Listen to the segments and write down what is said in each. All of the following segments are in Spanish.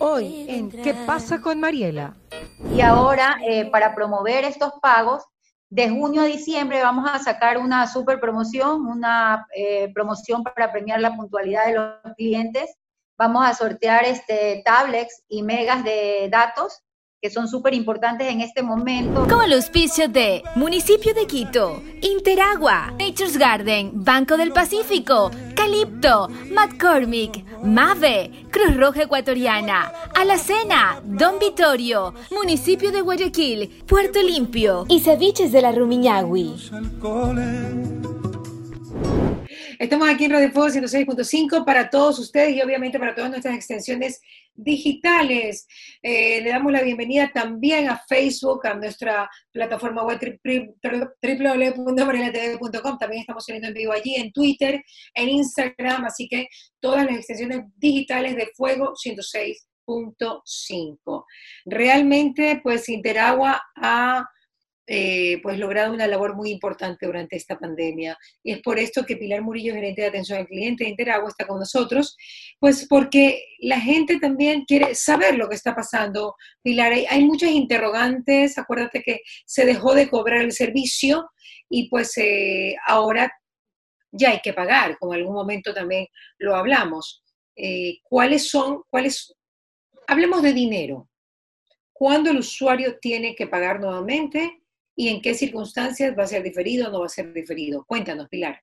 Hoy en ¿Qué pasa con Mariela? Y ahora, eh, para promover estos pagos, de junio a diciembre vamos a sacar una super promoción, una eh, promoción para premiar la puntualidad de los clientes. Vamos a sortear este, tablets y megas de datos que son súper importantes en este momento. Como el auspicio de Municipio de Quito, Interagua, Nature's Garden, Banco del Pacífico, Calipto, McCormick, Mave, Cruz Roja Ecuatoriana, Alacena, Don Vitorio, Municipio de Guayaquil, Puerto Limpio y Ceviches de la Rumiñahui. Estamos aquí en Radio Fuego 106.5 para todos ustedes y obviamente para todas nuestras extensiones digitales. Eh, le damos la bienvenida también a Facebook, a nuestra plataforma web www.marilatv.com. También estamos saliendo en vivo allí, en Twitter, en Instagram, así que todas las extensiones digitales de Fuego 106.5. Realmente, pues Interagua ha eh, pues logrado una labor muy importante durante esta pandemia. Y es por esto que Pilar Murillo, gerente de atención al cliente de Interagua, está con nosotros, pues porque la gente también quiere saber lo que está pasando. Pilar, hay, muchas interrogantes, acuérdate que se dejó de cobrar el servicio y pues eh, ahora ya hay que pagar, como en algún momento también lo hablamos. Eh, ¿Cuáles son, cuáles, hablemos de dinero? ¿Cuándo el usuario tiene que pagar nuevamente? Y en qué circunstancias va a ser diferido o no va a ser diferido. Cuéntanos, Pilar.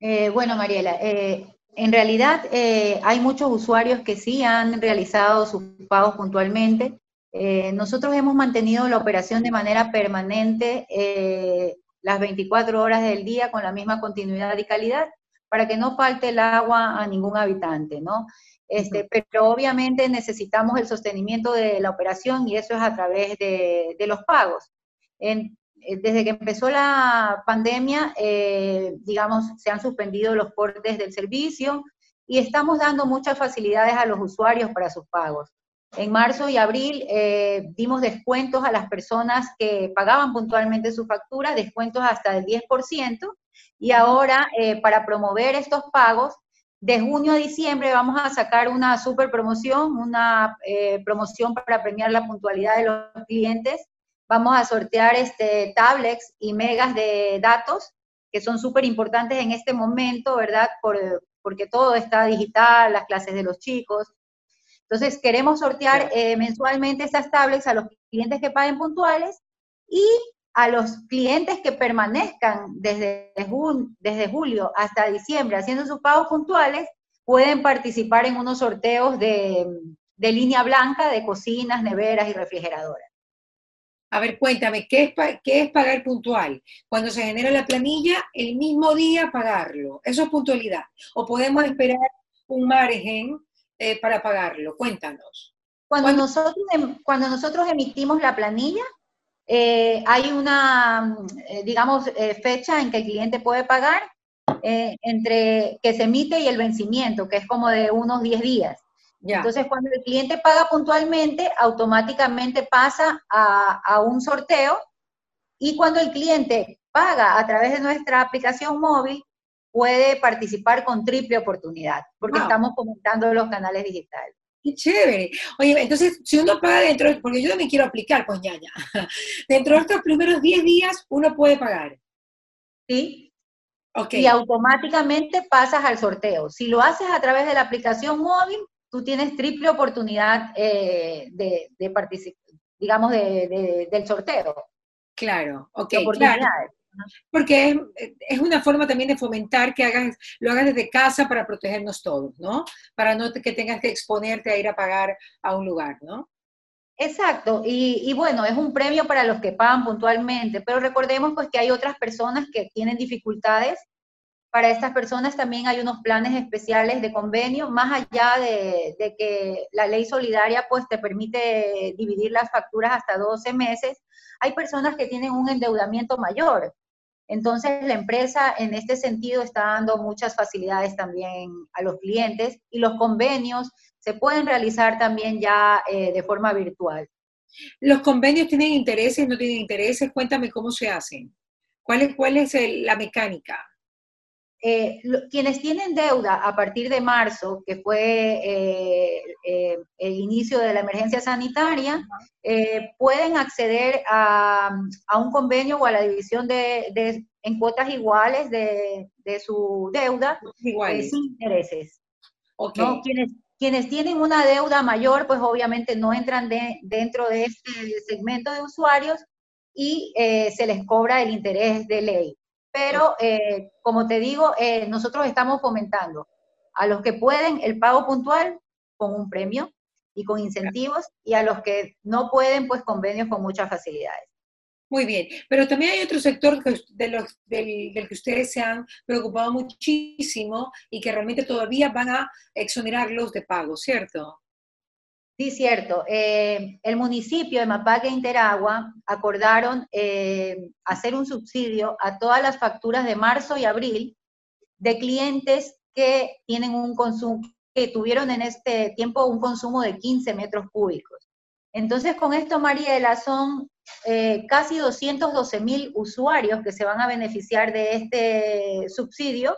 Eh, bueno, Mariela, eh, en realidad eh, hay muchos usuarios que sí han realizado sus pagos puntualmente. nosotros hemos mantenido la operación de manera permanente las 24 horas del día con la misma continuidad y calidad para que no falte el agua a ningún habitante, ¿no? Este, pero obviamente necesitamos el sostenimiento de la operación y eso es a través de los pagos. Eh, desde que empezó la pandemia, eh, digamos, se han suspendido los cortes del servicio y estamos dando muchas facilidades a los usuarios para sus pagos. En marzo y abril eh, dimos descuentos a las personas que pagaban puntualmente su factura, descuentos hasta del 10%, y ahora para promover estos pagos, de junio a diciembre vamos a sacar una super promoción, una promoción para premiar la puntualidad de los clientes Vamos a sortear este, tablets y megas de datos, que son súper importantes en este momento, ¿verdad? porque todo está digital, las clases de los chicos. Entonces, queremos sortear eh, mensualmente esas tablets a los clientes que paguen puntuales y a los clientes que permanezcan desde, desde julio hasta diciembre haciendo sus pagos puntuales, pueden participar en unos sorteos de, de línea blanca de cocinas, neveras y refrigeradoras. A ver, cuéntame, ¿qué es, ¿qué es pagar puntual? Cuando se genera la planilla, el mismo día pagarlo. Eso es puntualidad. O podemos esperar un margen eh, para pagarlo. Cuéntanos. Cuando, nosotros, em, cuando nosotros emitimos la planilla, eh, hay una, eh, digamos, fecha en que el cliente puede pagar entre que se emite y el vencimiento, que es como de unos 10 días. Entonces, cuando el cliente paga puntualmente, automáticamente pasa a, un sorteo y cuando el cliente paga a través de nuestra aplicación móvil, puede participar con triple oportunidad, porque estamos comentando los canales digitales. Qué chévere. Oye, entonces, si uno paga dentro, porque yo también quiero aplicar, pues ñaña, dentro de estos primeros 10 días, uno puede pagar. Sí. Okay. Y automáticamente pasas al sorteo. Si lo haces a través de la aplicación móvil, tú tienes triple oportunidad eh, de, de participar, digamos, de, del sorteo. Claro, ok, claro. Porque es, una forma también de fomentar que hagas, lo hagas desde casa para protegernos todos, ¿no? Para no que tengas que exponerte a ir a pagar a un lugar, ¿no? Exacto, y, y, bueno, es un premio para los que pagan puntualmente, pero recordemos pues que hay otras personas que tienen dificultades para estas personas también hay unos planes especiales de convenio, más allá de, que la ley solidaria pues te permite dividir las facturas hasta 12 meses, hay personas que tienen un endeudamiento mayor. Entonces la empresa en este sentido está dando muchas facilidades también a los clientes y los convenios se pueden realizar también ya eh, de forma virtual. ¿Los convenios tienen intereses, no tienen intereses? Cuéntame cómo se hacen. ¿Cuál es, cuál es la mecánica? Eh, quienes tienen deuda a partir de marzo, que fue eh, eh, el inicio de la emergencia sanitaria, pueden acceder a, un convenio o a la división de, en cuotas iguales de, su deuda sin intereses. Quienes, quienes tienen una deuda mayor, pues obviamente no entran dentro de este segmento de usuarios y se les cobra el interés de ley. Pero, eh, como te digo, eh, nosotros estamos fomentando a los que pueden el pago puntual con un premio y con incentivos, y a los que no pueden, pues convenios con muchas facilidades. Muy bien, pero también hay otro sector de del, que ustedes se han preocupado muchísimo y que realmente todavía van a exonerarlos de pago, ¿cierto? Sí, cierto. Eh, el municipio de Mapaque e Interagua acordaron eh, hacer un subsidio a todas las facturas de marzo y abril de clientes que tienen un consumo, que tuvieron en este tiempo un consumo de 15 metros cúbicos. Entonces, con esto, Mariela, son eh, casi 212 mil usuarios que se van a beneficiar de este subsidio.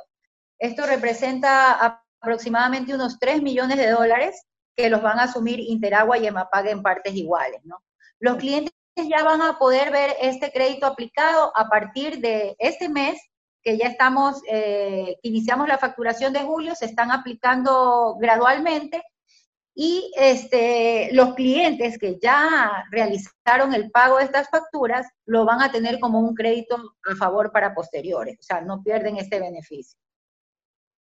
Esto representa aproximadamente unos 3 millones de dólares que los van a asumir Interagua y Emapague en partes iguales, ¿no? Los clientes ya van a poder ver este crédito aplicado a partir de este mes, que ya estamos, eh, iniciamos la facturación de julio, se están aplicando gradualmente y este, los clientes que ya realizaron el pago de estas facturas lo van a tener como un crédito a favor para posteriores, o sea, no pierden este beneficio.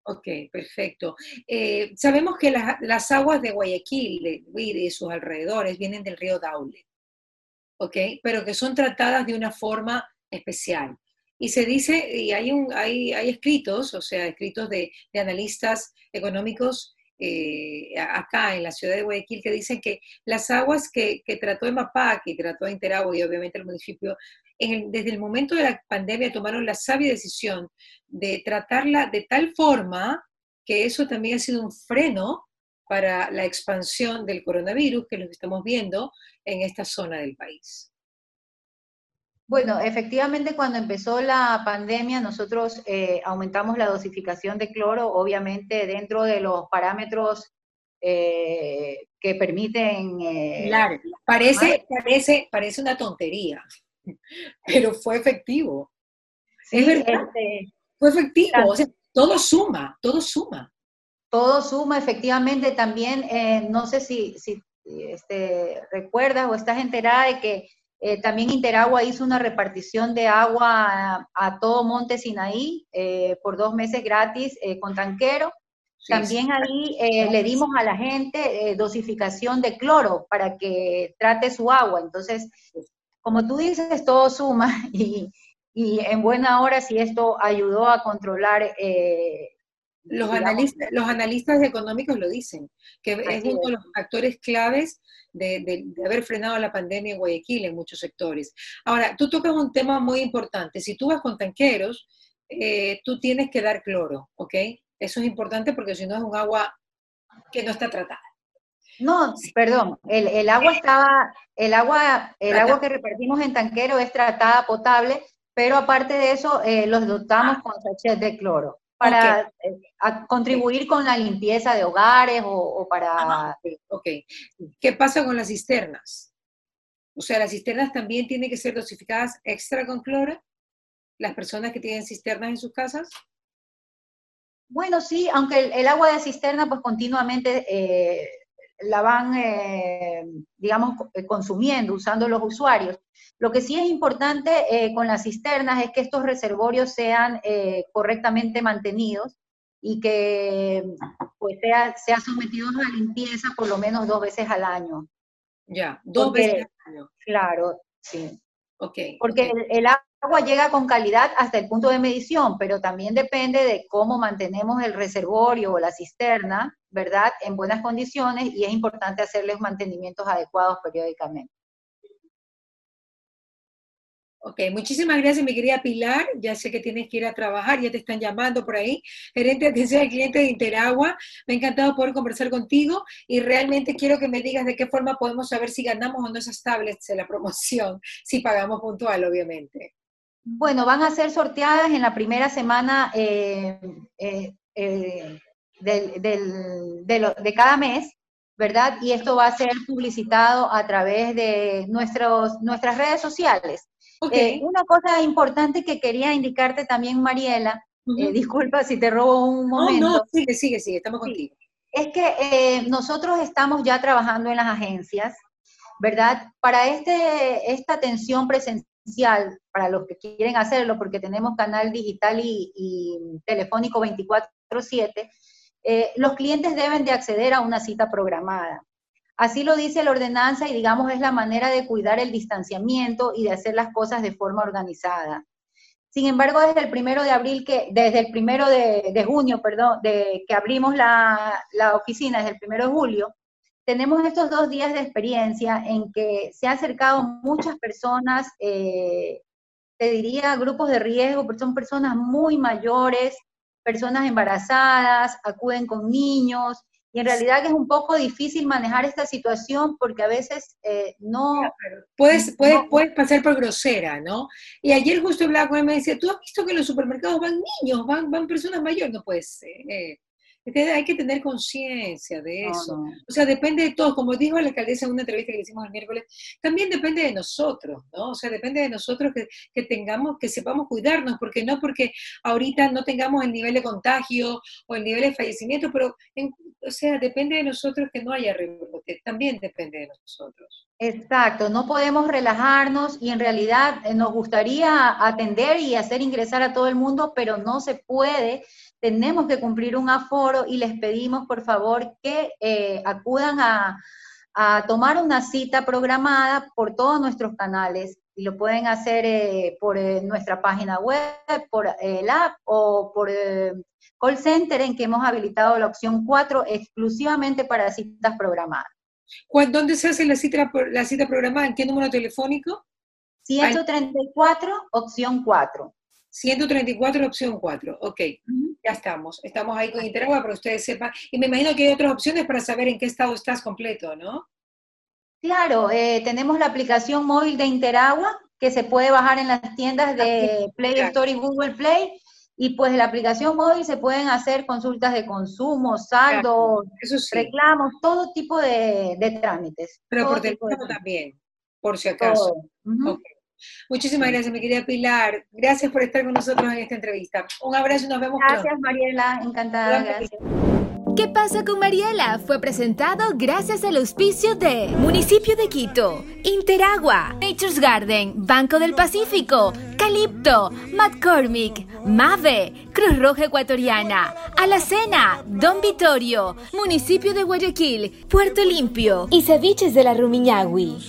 Ok, perfecto. Eh, sabemos que las aguas de Guayaquil y de sus alrededores vienen del río Daule, ¿ok? Pero que son tratadas de una forma especial. Y se dice, y hay, un, hay, hay escritos, o sea, escritos de, analistas económicos eh, acá en la ciudad de Guayaquil que dicen que las aguas que, que trató Emapac y trató Interagua y obviamente el municipio desde el momento de la pandemia tomaron la sabia decisión de tratarla de tal forma que eso también ha sido un freno para la expansión del coronavirus que lo estamos viendo en esta zona del país. Bueno, efectivamente cuando empezó la pandemia nosotros eh, aumentamos la dosificación de cloro, obviamente dentro de los parámetros eh, que permiten... Eh, claro, parece, parece, parece una tontería, pero fue efectivo. es verdad. Este, fue efectivo. todo suma, todo suma. Todo suma, efectivamente. También, eh, no sé si, si este, recuerdas o estás enterada de que eh, también Interagua hizo una repartición de agua a, todo Monte Sinaí eh, por dos meses gratis con tanquero. También ahí le dimos a la gente dosificación de cloro para que trate su agua. Entonces, como tú dices, todo suma y, en buena hora si esto ayudó a controlar... Eh, los, analistas, los analistas económicos lo dicen, que es uno de los factores claves de, haber frenado la pandemia en Guayaquil en muchos sectores. Ahora, tú tocas un tema muy importante. Si tú vas con tanqueros, eh, tú tienes que dar cloro, ¿ok? Eso es importante porque si no es un agua que no está tratada. No, perdón, el, agua estaba, el agua, el agua que repartimos en tanquero es tratada potable, pero aparte de eso eh, los dotamos ah. con sachet de cloro para eh, contribuir con la limpieza de hogares o, para... ok, ¿qué pasa con las cisternas? O sea, las cisternas también tienen que ser dosificadas extra con cloro, las personas que tienen cisternas en sus casas. Bueno, sí, aunque el, agua de cisterna pues continuamente eh, la van, eh, digamos, eh, consumiendo, usando los usuarios. Lo que sí es importante eh, con las cisternas es que estos reservorios sean correctamente mantenidos y que pues sea, sea sometidos a limpieza por lo menos dos veces al año. Ya, dos veces al año. Claro, sí. Okay, Porque El, agua llega con calidad hasta el punto de medición, pero también depende de cómo mantenemos el reservorio o la cisterna, ¿verdad?, en buenas condiciones y es importante hacerles mantenimientos adecuados periódicamente. Ok, muchísimas gracias, mi querida Pilar. Ya sé que tienes que ir a trabajar, ya te están llamando por ahí. Gerente de atención al cliente de Interagua, me ha encantado poder conversar contigo y realmente quiero que me digas de qué forma podemos saber si ganamos o no esas tablets de la promoción, si pagamos puntual, obviamente. Bueno, van a ser sorteadas en la primera semana eh, eh, eh, de, cada mes, ¿verdad? Y esto va a ser publicitado a través de nuestros, nuestras redes sociales. una cosa importante que quería indicarte también, Mariela, disculpa si te robo un momento. No, no, sigue, sigue, sigue, estamos contigo. Es que nosotros estamos ya trabajando en las agencias, ¿verdad? Para este, esta atención presencial para los que quieren hacerlo, porque tenemos canal digital y, telefónico 24/7, eh, los clientes deben de acceder a una cita programada. Así lo dice la ordenanza y digamos es la manera de cuidar el distanciamiento y de hacer las cosas de forma organizada. Sin embargo, desde el primero de abril, que, desde el primero de, junio, perdón, de que abrimos la, oficina, desde el primero de julio, tenemos estos dos días de experiencia en que se han acercado muchas personas, eh, te diría grupos de riesgo, pero son personas muy mayores, personas embarazadas, acuden con niños, y en realidad es un poco difícil manejar esta situación porque a veces eh, no... Puedes, puedes, puedes pasar por grosera, ¿no? Y ayer justo hablaba con él me decía, ¿tú has visto que en los supermercados van niños, van, van personas mayores? No puede ser. Eh, hay que tener conciencia de eso. O sea, depende de todo. Como dijo la alcaldesa en una entrevista que hicimos el miércoles, también depende de nosotros, ¿no? O sea, depende de nosotros que, que tengamos, que sepamos cuidarnos, porque no porque ahorita no tengamos el nivel de contagio o el nivel de fallecimiento, pero, o sea, depende de nosotros que no haya rebrote. También depende de nosotros. Exacto, no podemos relajarnos y en realidad eh, nos gustaría atender y hacer ingresar a todo el mundo, pero no se puede tenemos que cumplir un aforo y les pedimos por favor que eh, acudan a, tomar una cita programada por todos nuestros canales y lo pueden hacer eh, por nuestra página web, por el app o por call center en que hemos habilitado la opción 4 exclusivamente para citas programadas. ¿Dónde se hace la cita, la cita programada? ¿En qué número telefónico? 134, opción 4. 134, opción 4. Ok, ya estamos. Estamos ahí con Interagua para que ustedes sepan. Y me imagino que hay otras opciones para saber en qué estado estás completo, ¿no? Claro, eh, tenemos la aplicación móvil de Interagua que se puede bajar en las tiendas de ah, Play Store y Google Play. Y pues en la aplicación móvil se pueden hacer consultas de consumo, saldos, reclamos, todo tipo de, trámites. Pero por teléfono también, por si acaso. Muchísimas gracias, mi querida Pilar. Gracias por estar con nosotros en esta entrevista. Un abrazo y nos vemos Gracias, Mariela. Encantada. Gracias. ¿Qué pasa con Mariela? Fue presentado gracias al auspicio de Municipio de Quito, Interagua, Nature's Garden, Banco del Pacífico, Calipto, McCormick, Mave, Cruz Roja Ecuatoriana, Alacena, Don Vittorio, Municipio de Guayaquil, Puerto Limpio y Ceviches de la Rumiñahui.